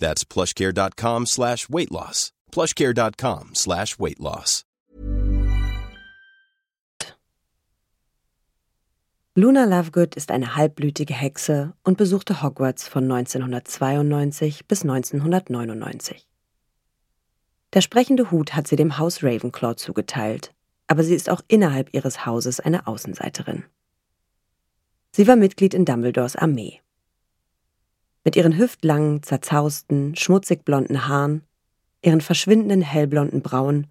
That's plushcare.com slash weight loss. plushcare.com slash weight loss. Luna Lovegood ist eine halbblütige Hexe und besuchte Hogwarts von 1992 bis 1999. Der sprechende Hut hat sie dem Haus Ravenclaw zugeteilt, aber sie ist auch innerhalb ihres Hauses eine Außenseiterin. Sie war Mitglied in Dumbledores Armee. Mit ihren hüftlangen, zerzausten, schmutzig blonden Haaren, ihren verschwindenden hellblonden Brauen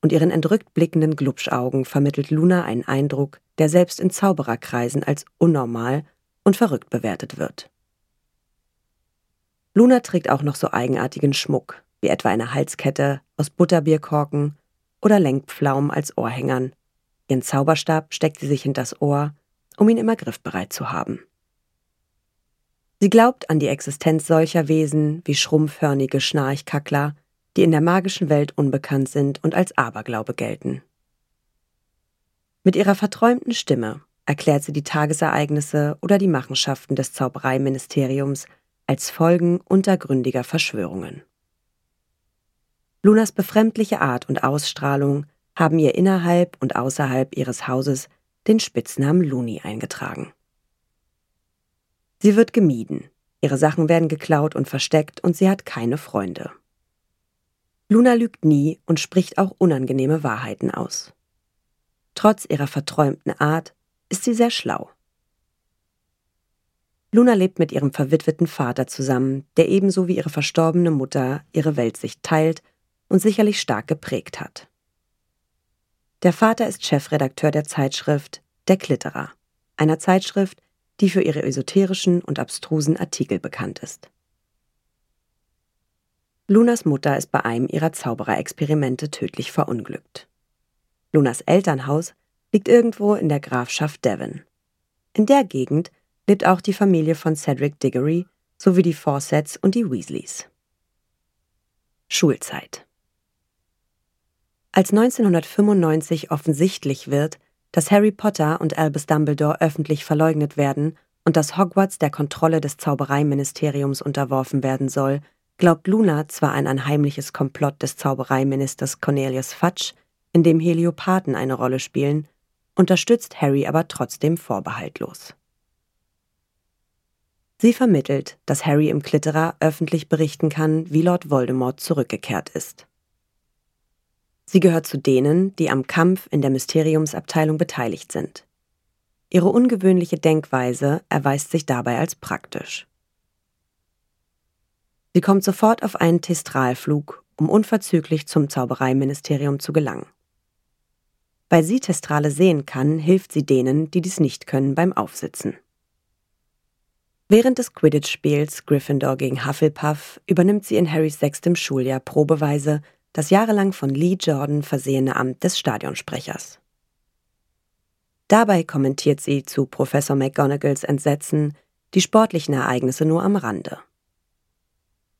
und ihren entrückt blickenden Glubschaugen vermittelt Luna einen Eindruck, der selbst in Zaubererkreisen als unnormal und verrückt bewertet wird. Luna trägt auch noch so eigenartigen Schmuck, wie etwa eine Halskette aus Butterbierkorken oder Lenkpflaumen als Ohrhängern. Ihren Zauberstab steckt sie sich hinters Ohr um ihn immer griffbereit zu haben. Sie glaubt an die Existenz solcher Wesen wie schrumpfhörnige Schnarchkackler, die in der magischen Welt unbekannt sind und als Aberglaube gelten. Mit ihrer verträumten Stimme erklärt sie die Tagesereignisse oder die Machenschaften des Zaubereiministeriums als Folgen untergründiger Verschwörungen. Lunas befremdliche Art und Ausstrahlung haben ihr innerhalb und außerhalb ihres Hauses den Spitznamen Looney eingetragen. Sie wird gemieden, ihre Sachen werden geklaut und versteckt und sie hat keine Freunde. Luna lügt nie und spricht auch unangenehme Wahrheiten aus. Trotz ihrer verträumten Art ist sie sehr schlau. Luna lebt mit ihrem verwitweten Vater zusammen, der ebenso wie ihre verstorbene Mutter ihre Weltsicht teilt und sicherlich stark geprägt hat. Der Vater ist Chefredakteur der Zeitschrift Der Klitterer, einer Zeitschrift, die für ihre esoterischen und abstrusen Artikel bekannt ist. Lunas Mutter ist bei einem ihrer Zaubererexperimente tödlich verunglückt. Lunas Elternhaus liegt irgendwo in der Grafschaft Devon. In der Gegend lebt auch die Familie von Cedric Diggory sowie die Fawcetts und die Weasleys. Schulzeit als 1995 offensichtlich wird, dass Harry Potter und Albus Dumbledore öffentlich verleugnet werden und dass Hogwarts der Kontrolle des Zaubereiministeriums unterworfen werden soll, glaubt Luna zwar an ein heimliches Komplott des Zaubereiministers Cornelius Fudge, in dem Heliopathen eine Rolle spielen, unterstützt Harry aber trotzdem vorbehaltlos. Sie vermittelt, dass Harry im Klitterer öffentlich berichten kann, wie Lord Voldemort zurückgekehrt ist. Sie gehört zu denen, die am Kampf in der Mysteriumsabteilung beteiligt sind. Ihre ungewöhnliche Denkweise erweist sich dabei als praktisch. Sie kommt sofort auf einen Testralflug, um unverzüglich zum Zaubereiministerium zu gelangen. Weil sie Testrale sehen kann, hilft sie denen, die dies nicht können, beim Aufsitzen. Während des Quidditch-Spiels Gryffindor gegen Hufflepuff übernimmt sie in Harrys sechstem Schuljahr probeweise das jahrelang von Lee Jordan versehene Amt des Stadionsprechers. Dabei kommentiert sie zu Professor McGonagalls Entsetzen die sportlichen Ereignisse nur am Rande.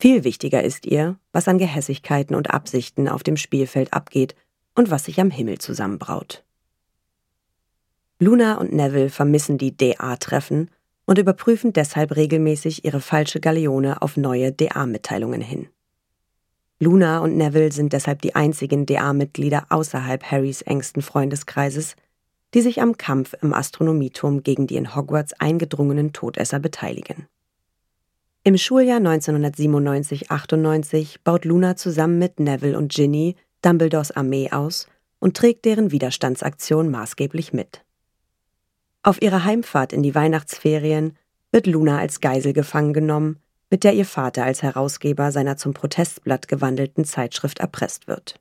Viel wichtiger ist ihr, was an Gehässigkeiten und Absichten auf dem Spielfeld abgeht und was sich am Himmel zusammenbraut. Luna und Neville vermissen die DA-Treffen und überprüfen deshalb regelmäßig ihre falsche Galeone auf neue DA-Mitteilungen hin. Luna und Neville sind deshalb die einzigen DA-Mitglieder außerhalb Harrys engsten Freundeskreises, die sich am Kampf im Astronomieturm gegen die in Hogwarts eingedrungenen Todesser beteiligen. Im Schuljahr 1997-98 baut Luna zusammen mit Neville und Ginny Dumbledores Armee aus und trägt deren Widerstandsaktion maßgeblich mit. Auf ihrer Heimfahrt in die Weihnachtsferien wird Luna als Geisel gefangen genommen mit der ihr Vater als Herausgeber seiner zum Protestblatt gewandelten Zeitschrift erpresst wird.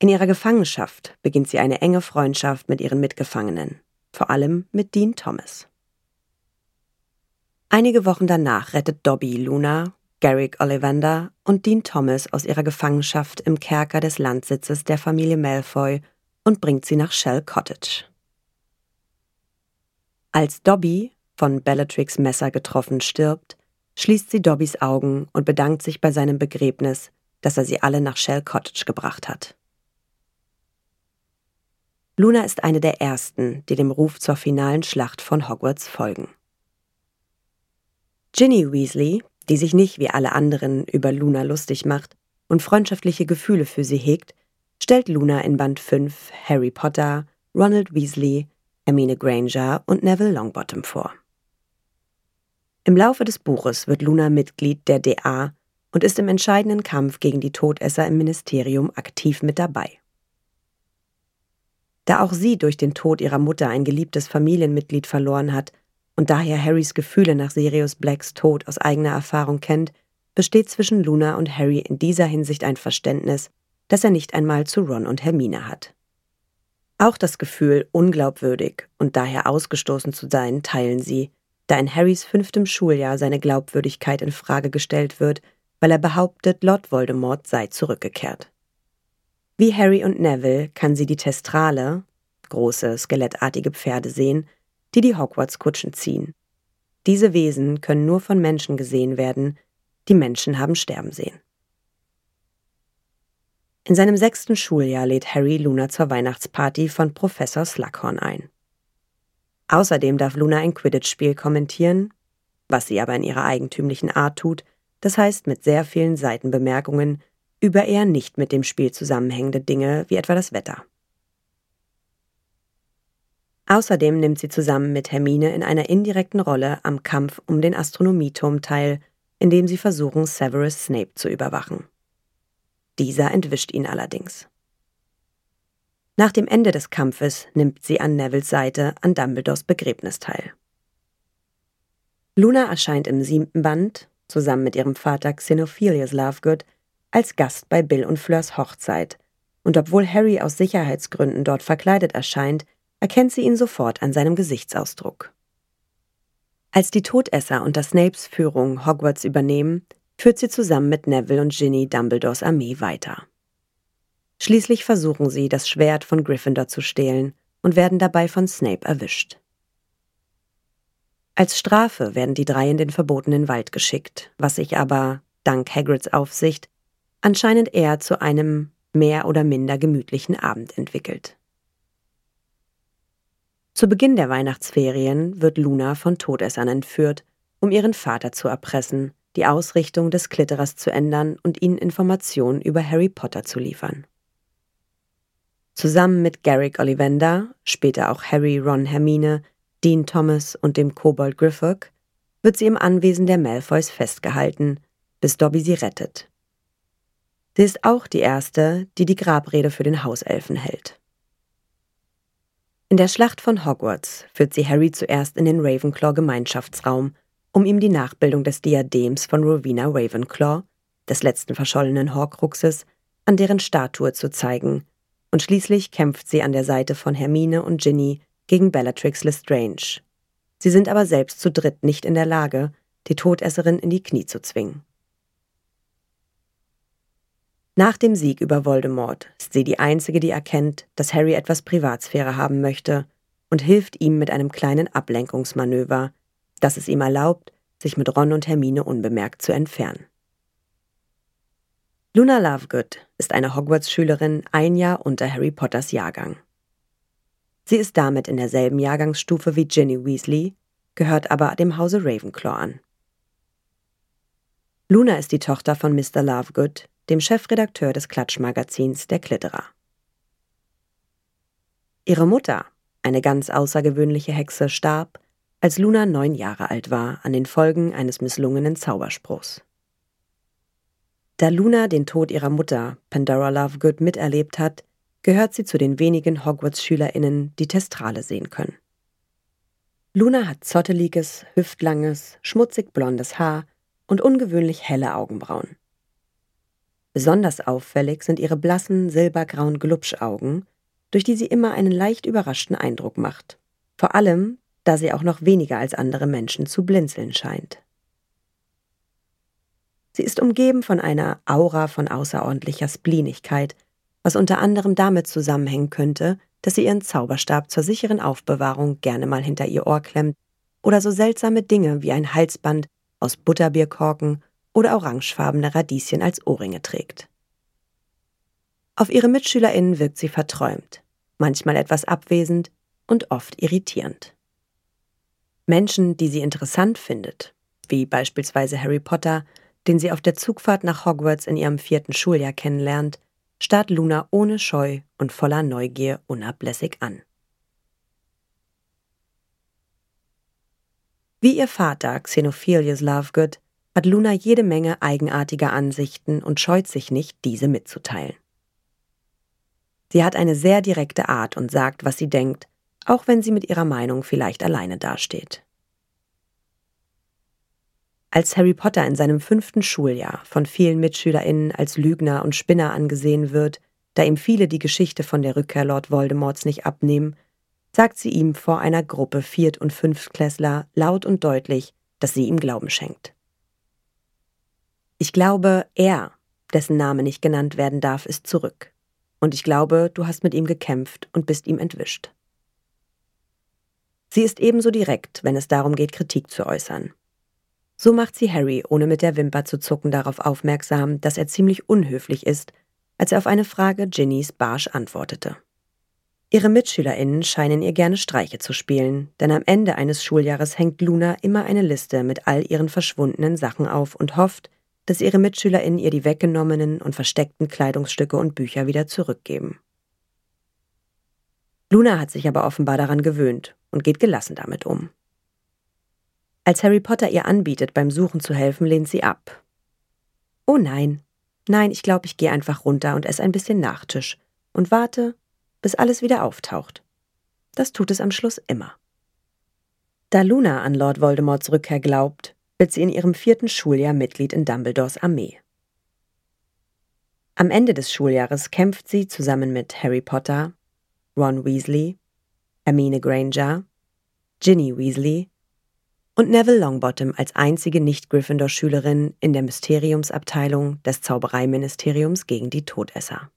In ihrer Gefangenschaft beginnt sie eine enge Freundschaft mit ihren Mitgefangenen, vor allem mit Dean Thomas. Einige Wochen danach rettet Dobby Luna, Garrick Ollivander und Dean Thomas aus ihrer Gefangenschaft im Kerker des Landsitzes der Familie Malfoy und bringt sie nach Shell Cottage. Als Dobby, von Bellatrix Messer getroffen, stirbt, schließt sie Dobbys Augen und bedankt sich bei seinem Begräbnis, dass er sie alle nach Shell Cottage gebracht hat. Luna ist eine der ersten, die dem Ruf zur finalen Schlacht von Hogwarts folgen. Ginny Weasley, die sich nicht wie alle anderen über Luna lustig macht und freundschaftliche Gefühle für sie hegt, stellt Luna in Band 5 Harry Potter, Ronald Weasley, Hermine Granger und Neville Longbottom vor. Im Laufe des Buches wird Luna Mitglied der DA und ist im entscheidenden Kampf gegen die Todesser im Ministerium aktiv mit dabei. Da auch sie durch den Tod ihrer Mutter ein geliebtes Familienmitglied verloren hat und daher Harrys Gefühle nach Sirius Blacks Tod aus eigener Erfahrung kennt, besteht zwischen Luna und Harry in dieser Hinsicht ein Verständnis, das er nicht einmal zu Ron und Hermine hat. Auch das Gefühl, unglaubwürdig und daher ausgestoßen zu sein, teilen sie, da in Harrys fünftem Schuljahr seine Glaubwürdigkeit in Frage gestellt wird, weil er behauptet, Lord Voldemort sei zurückgekehrt. Wie Harry und Neville kann sie die Testrale, große skelettartige Pferde sehen, die die Hogwarts-Kutschen ziehen. Diese Wesen können nur von Menschen gesehen werden, die Menschen haben sterben sehen. In seinem sechsten Schuljahr lädt Harry Luna zur Weihnachtsparty von Professor Slughorn ein. Außerdem darf Luna ein Quidditch-Spiel kommentieren, was sie aber in ihrer eigentümlichen Art tut, das heißt mit sehr vielen Seitenbemerkungen über eher nicht mit dem Spiel zusammenhängende Dinge wie etwa das Wetter. Außerdem nimmt sie zusammen mit Hermine in einer indirekten Rolle am Kampf um den Astronomieturm teil, in dem sie versuchen, Severus Snape zu überwachen. Dieser entwischt ihn allerdings. Nach dem Ende des Kampfes nimmt sie an Nevilles Seite an Dumbledores Begräbnis teil. Luna erscheint im siebten Band, zusammen mit ihrem Vater Xenophilius Lovegood, als Gast bei Bill und Fleurs Hochzeit, und obwohl Harry aus Sicherheitsgründen dort verkleidet erscheint, erkennt sie ihn sofort an seinem Gesichtsausdruck. Als die Todesser unter Snapes Führung Hogwarts übernehmen, führt sie zusammen mit Neville und Ginny Dumbledores Armee weiter. Schließlich versuchen sie, das Schwert von Gryffindor zu stehlen und werden dabei von Snape erwischt. Als Strafe werden die drei in den verbotenen Wald geschickt, was sich aber, dank Hagrids Aufsicht, anscheinend eher zu einem mehr oder minder gemütlichen Abend entwickelt. Zu Beginn der Weihnachtsferien wird Luna von Todessern entführt, um ihren Vater zu erpressen, die Ausrichtung des Klitterers zu ändern und ihnen Informationen über Harry Potter zu liefern. Zusammen mit Garrick Ollivander, später auch Harry, Ron, Hermine, Dean Thomas und dem Kobold Griffith, wird sie im Anwesen der Malfoys festgehalten, bis Dobby sie rettet. Sie ist auch die erste, die die Grabrede für den Hauselfen hält. In der Schlacht von Hogwarts führt sie Harry zuerst in den Ravenclaw-Gemeinschaftsraum, um ihm die Nachbildung des Diadems von Rowena Ravenclaw, des letzten verschollenen Horcruxes, an deren Statue zu zeigen und schließlich kämpft sie an der Seite von Hermine und Ginny gegen Bellatrix Lestrange. Sie sind aber selbst zu dritt nicht in der Lage, die Todesserin in die Knie zu zwingen. Nach dem Sieg über Voldemort ist sie die Einzige, die erkennt, dass Harry etwas Privatsphäre haben möchte und hilft ihm mit einem kleinen Ablenkungsmanöver, das es ihm erlaubt, sich mit Ron und Hermine unbemerkt zu entfernen. Luna Lovegood ist eine Hogwarts-Schülerin ein Jahr unter Harry Potters Jahrgang. Sie ist damit in derselben Jahrgangsstufe wie Ginny Weasley, gehört aber dem Hause Ravenclaw an. Luna ist die Tochter von Mr. Lovegood, dem Chefredakteur des Klatschmagazins Der Klitterer. Ihre Mutter, eine ganz außergewöhnliche Hexe, starb, als Luna neun Jahre alt war, an den Folgen eines misslungenen Zauberspruchs. Da Luna den Tod ihrer Mutter, Pandora Lovegood, miterlebt hat, gehört sie zu den wenigen Hogwarts-SchülerInnen, die Testrale sehen können. Luna hat zotteliges, hüftlanges, schmutzig blondes Haar und ungewöhnlich helle Augenbrauen. Besonders auffällig sind ihre blassen, silbergrauen Glubschaugen, durch die sie immer einen leicht überraschten Eindruck macht. Vor allem, da sie auch noch weniger als andere Menschen zu blinzeln scheint. Sie ist umgeben von einer Aura von außerordentlicher Splenigkeit, was unter anderem damit zusammenhängen könnte, dass sie ihren Zauberstab zur sicheren Aufbewahrung gerne mal hinter ihr Ohr klemmt oder so seltsame Dinge wie ein Halsband aus Butterbierkorken oder orangefarbene Radieschen als Ohrringe trägt. Auf ihre MitschülerInnen wirkt sie verträumt, manchmal etwas abwesend und oft irritierend. Menschen, die sie interessant findet, wie beispielsweise Harry Potter, den sie auf der Zugfahrt nach Hogwarts in ihrem vierten Schuljahr kennenlernt, starrt Luna ohne Scheu und voller Neugier unablässig an. Wie ihr Vater Xenophilius Lovegood hat Luna jede Menge eigenartiger Ansichten und scheut sich nicht, diese mitzuteilen. Sie hat eine sehr direkte Art und sagt, was sie denkt, auch wenn sie mit ihrer Meinung vielleicht alleine dasteht. Als Harry Potter in seinem fünften Schuljahr von vielen MitschülerInnen als Lügner und Spinner angesehen wird, da ihm viele die Geschichte von der Rückkehr Lord Voldemorts nicht abnehmen, sagt sie ihm vor einer Gruppe Viert- und Fünftklässler laut und deutlich, dass sie ihm Glauben schenkt. Ich glaube, er, dessen Name nicht genannt werden darf, ist zurück. Und ich glaube, du hast mit ihm gekämpft und bist ihm entwischt. Sie ist ebenso direkt, wenn es darum geht, Kritik zu äußern. So macht sie Harry, ohne mit der Wimper zu zucken, darauf aufmerksam, dass er ziemlich unhöflich ist, als er auf eine Frage Ginnys barsch antwortete. Ihre MitschülerInnen scheinen ihr gerne Streiche zu spielen, denn am Ende eines Schuljahres hängt Luna immer eine Liste mit all ihren verschwundenen Sachen auf und hofft, dass ihre MitschülerInnen ihr die weggenommenen und versteckten Kleidungsstücke und Bücher wieder zurückgeben. Luna hat sich aber offenbar daran gewöhnt und geht gelassen damit um. Als Harry Potter ihr anbietet, beim Suchen zu helfen, lehnt sie ab. Oh nein, nein, ich glaube, ich gehe einfach runter und esse ein bisschen Nachtisch und warte, bis alles wieder auftaucht. Das tut es am Schluss immer. Da Luna an Lord Voldemorts Rückkehr glaubt, wird sie in ihrem vierten Schuljahr Mitglied in Dumbledores Armee. Am Ende des Schuljahres kämpft sie zusammen mit Harry Potter, Ron Weasley, Hermine Granger, Ginny Weasley und Neville Longbottom als einzige Nicht-Gryffindor-Schülerin in der Mysteriumsabteilung des Zaubereiministeriums gegen die Todesser.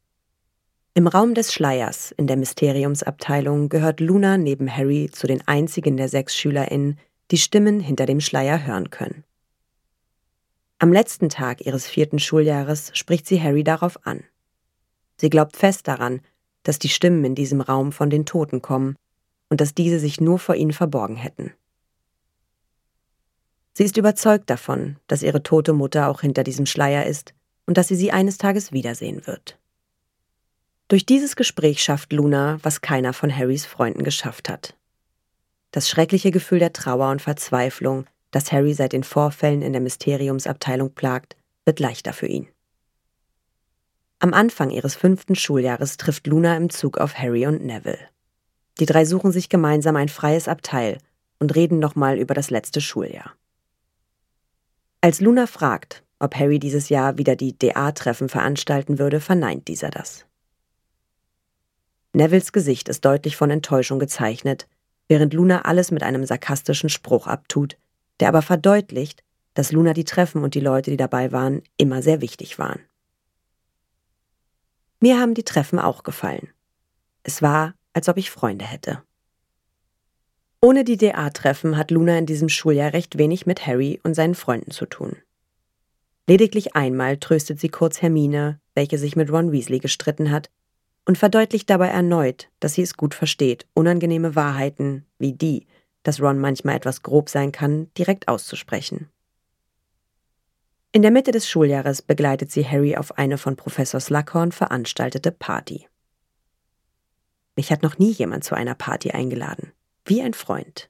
Im Raum des Schleiers in der Mysteriumsabteilung gehört Luna neben Harry zu den einzigen der sechs SchülerInnen, die Stimmen hinter dem Schleier hören können. Am letzten Tag ihres vierten Schuljahres spricht sie Harry darauf an. Sie glaubt fest daran, dass die Stimmen in diesem Raum von den Toten kommen und dass diese sich nur vor ihnen verborgen hätten. Sie ist überzeugt davon, dass ihre tote Mutter auch hinter diesem Schleier ist und dass sie sie eines Tages wiedersehen wird. Durch dieses Gespräch schafft Luna, was keiner von Harrys Freunden geschafft hat. Das schreckliche Gefühl der Trauer und Verzweiflung, das Harry seit den Vorfällen in der Mysteriumsabteilung plagt, wird leichter für ihn. Am Anfang ihres fünften Schuljahres trifft Luna im Zug auf Harry und Neville. Die drei suchen sich gemeinsam ein freies Abteil und reden nochmal über das letzte Schuljahr. Als Luna fragt, ob Harry dieses Jahr wieder die DA-Treffen veranstalten würde, verneint dieser das. Nevilles Gesicht ist deutlich von Enttäuschung gezeichnet, während Luna alles mit einem sarkastischen Spruch abtut, der aber verdeutlicht, dass Luna die Treffen und die Leute, die dabei waren, immer sehr wichtig waren. Mir haben die Treffen auch gefallen. Es war, als ob ich Freunde hätte. Ohne die DA-Treffen hat Luna in diesem Schuljahr recht wenig mit Harry und seinen Freunden zu tun. Lediglich einmal tröstet sie kurz Hermine, welche sich mit Ron Weasley gestritten hat, und verdeutlicht dabei erneut, dass sie es gut versteht, unangenehme Wahrheiten wie die, dass Ron manchmal etwas grob sein kann, direkt auszusprechen. In der Mitte des Schuljahres begleitet sie Harry auf eine von Professor Slughorn veranstaltete Party. Mich hat noch nie jemand zu einer Party eingeladen wie ein Freund.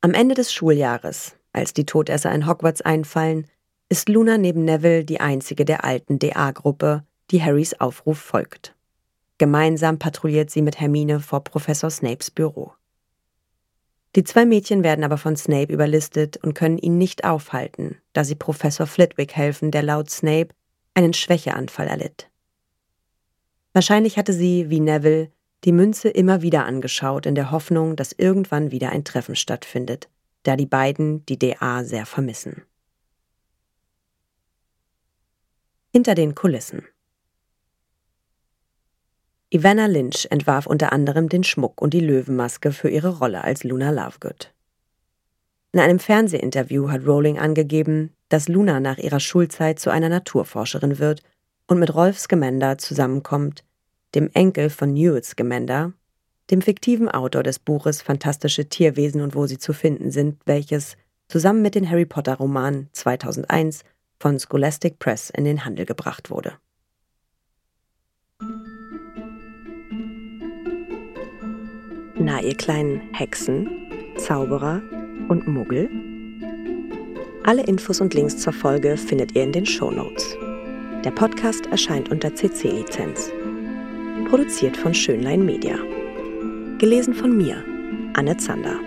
Am Ende des Schuljahres, als die Todesser in Hogwarts einfallen, ist Luna neben Neville die einzige der alten DA-Gruppe, die Harrys Aufruf folgt. Gemeinsam patrouilliert sie mit Hermine vor Professor Snapes Büro. Die zwei Mädchen werden aber von Snape überlistet und können ihn nicht aufhalten, da sie Professor Flitwick helfen, der laut Snape einen Schwächeanfall erlitt. Wahrscheinlich hatte sie, wie Neville, die Münze immer wieder angeschaut, in der Hoffnung, dass irgendwann wieder ein Treffen stattfindet, da die beiden die DA sehr vermissen. Hinter den Kulissen. Ivana Lynch entwarf unter anderem den Schmuck und die Löwenmaske für ihre Rolle als Luna Lovegood. In einem Fernsehinterview hat Rowling angegeben, dass Luna nach ihrer Schulzeit zu einer Naturforscherin wird und mit Rolf Scamander zusammenkommt, dem Enkel von Newt Scamander, dem fiktiven Autor des Buches Fantastische Tierwesen und wo sie zu finden sind, welches zusammen mit den Harry Potter Romanen 2001 von Scholastic Press in den Handel gebracht wurde. Na, ihr kleinen Hexen, Zauberer und Muggel? Alle Infos und Links zur Folge findet ihr in den Show Notes. Der Podcast erscheint unter CC-Lizenz. Produziert von Schönlein Media. Gelesen von mir, Anne Zander.